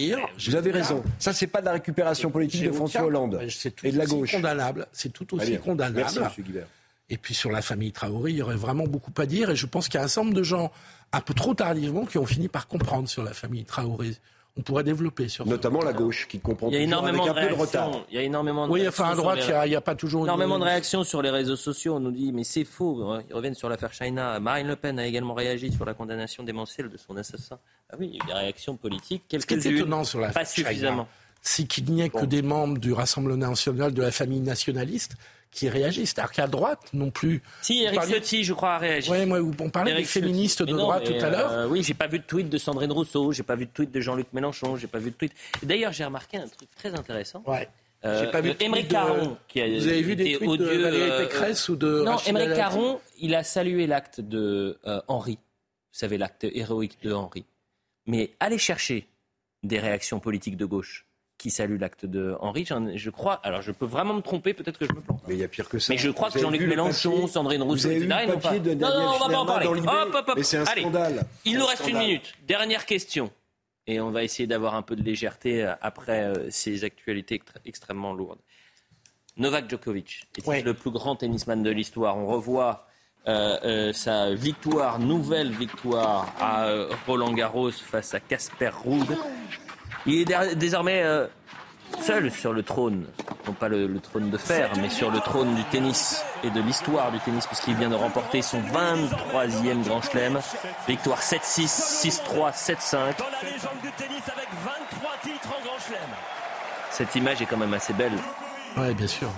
Vous avez raison. Ça, c'est pas de la récupération politique de François Hollande et de la gauche.
C'est condamnable. C'est tout aussi condamnable.
Merci, M. Guibert.
Et puis sur la famille Traoré, il y aurait vraiment beaucoup à dire. Et je pense qu'il y a un certain nombre de gens, un peu trop tardivement, qui ont fini par comprendre sur la famille Traoré. On pourrait développer sur
Notamment la gauche qui comprend il y a énormément avec un de peu de retard.
Il y a énormément de
oui, enfin à droite, il n'y a, pas toujours
énormément de réactions sur les réseaux sociaux. On nous dit mais c'est faux. Ils reviennent sur l'affaire China. Marine Le Pen a également réagi sur la condamnation démentielle de son assassin. Ah oui, il y a eu des réactions politiques.
Ce qui est étonnant sur l'affaire China, c'est qu'il n'y ait que des membres du Rassemblement national de la famille nationaliste qui réagissent. C'est-à-dire qu'à droite non plus.
Si, Eric Ciotti, je crois, a réagi.
Oui, on parlait des féministes de droite tout à l'heure.
Euh, oui, j'ai pas vu de tweet de Sandrine Rousseau, j'ai pas vu de tweet de Jean-Luc Mélenchon, j'ai pas vu de tweet. D'ailleurs, j'ai remarqué un truc très intéressant.
Ouais.
Euh, j'ai pas vu de Caron, qui a
Vous avez vu des tweets odieux, de Valérie euh, Pécresse ou de
Non, Émeric Caron, il a salué l'acte de Henri. Vous savez, l'acte héroïque de Henri. Mais allez chercher des réactions politiques de gauche qui salue l'acte de Henri. Je crois, alors je peux vraiment me tromper, peut-être que je me plante.
Mais il y a pire que ça.
Mais je crois que Jean-Luc Mélenchon, Sandrine Rousseau, etc.
Non, non,
on va pas en parler. Hop, hop, hop.
Mais c'est un
Allez,
scandale.
Il nous reste une minute. Dernière question. Et on va essayer d'avoir un peu de légèreté euh, après euh, ces actualités extrêmement lourdes. Novak Djokovic est le plus grand tennisman de l'histoire? On revoit euh, sa victoire, nouvelle victoire à Roland Garros face à Casper Ruud. Il est désormais euh, seul sur le trône, non pas le, trône de fer, mais sur le trône du tennis et de l'histoire du tennis, puisqu'il vient de remporter son 23e Grand Chelem. Victoire 7-6, 6-3, 7-5. Cette image est quand même assez belle.
Oui, bien sûr.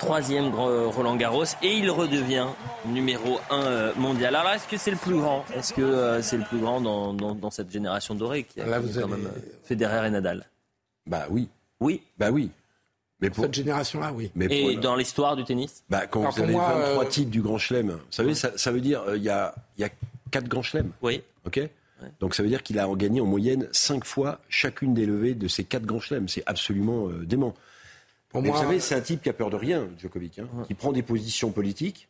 Troisième Roland Garros et il redevient numéro 1 euh, mondial. Alors est-ce que c'est le plus grand? Est-ce que euh, c'est le plus grand dans, cette génération dorée qui a quand même euh, Federer et Nadal?
Bah oui.
Oui.
Bah oui.
Mais pour cette génération-là, oui.
Mais et dans l'histoire du tennis?
Bah, Quand vous avez 23 titres du Grand Chelem, vous savez, ça, veut dire il y, a, y a 4 Grands Chelems.
Oui.
OK? Donc ça veut dire qu'il a gagné en moyenne 5 fois chacune des levées de ces 4 Grands Chelems. C'est absolument dément. Pour vous savez, c'est un type qui a peur de rien, Djokovic, hein, qui prend des positions politiques,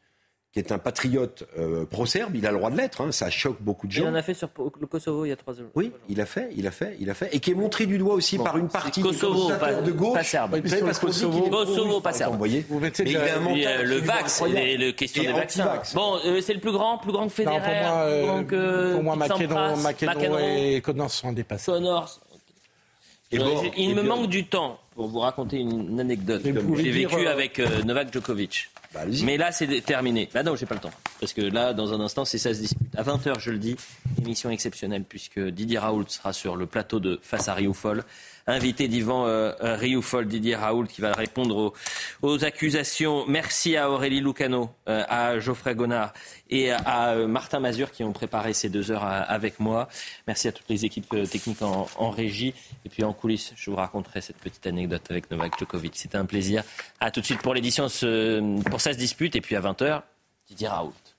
qui est un patriote euh, pro-serbe, il a le droit de l'être, hein, ça choque beaucoup de gens.
Il en a fait sur le Kosovo il y a trois jours.
Oui, il a fait, il a fait, il a fait, et qui est montré du doigt aussi
Bon,
par une partie
Kosovo,
des
pas-
de gauche.
pas serbe.
Vous savez, parce
Kosovo,
pro-russe,
pas serbe.
Vous voyez
Vous mettez
Mais il a un
euh, le vax, les, le question
Et
des vaccins. Bon, euh, c'est le plus grand, plus grand que
Non,
Federer.
pour moi,
plus
euh,
grand que
pour moi
McEnroe,
et Connors sont dépassés.
Connors. Euh, il me manque du temps pour vous raconter une anecdote. J'ai vécu
euh,
avec euh, Novak Djokovic.
Bah.
Mais là, c'est terminé. Bah non, j'ai pas le temps. Parce que là, dans un instant, c'est ça se dispute. À 20h, je le dis, émission exceptionnelle, puisque Didier Raoult sera sur le plateau de Face à Rioufol. Invité d'Yvan euh, euh, Rioufol, Didier Raoult, qui va répondre aux, accusations. Merci à Aurélie Lucano, euh, à Geoffrey Gonard et à euh, Martin Mazur qui ont préparé ces deux heures avec moi. Merci à toutes les équipes techniques en, régie. Et puis en coulisses, je vous raconterai cette petite anecdote avec Novak Djokovic. C'était un plaisir. À tout de suite pour l'édition pour ça se dispute. Et puis à 20h, Didier Raoult.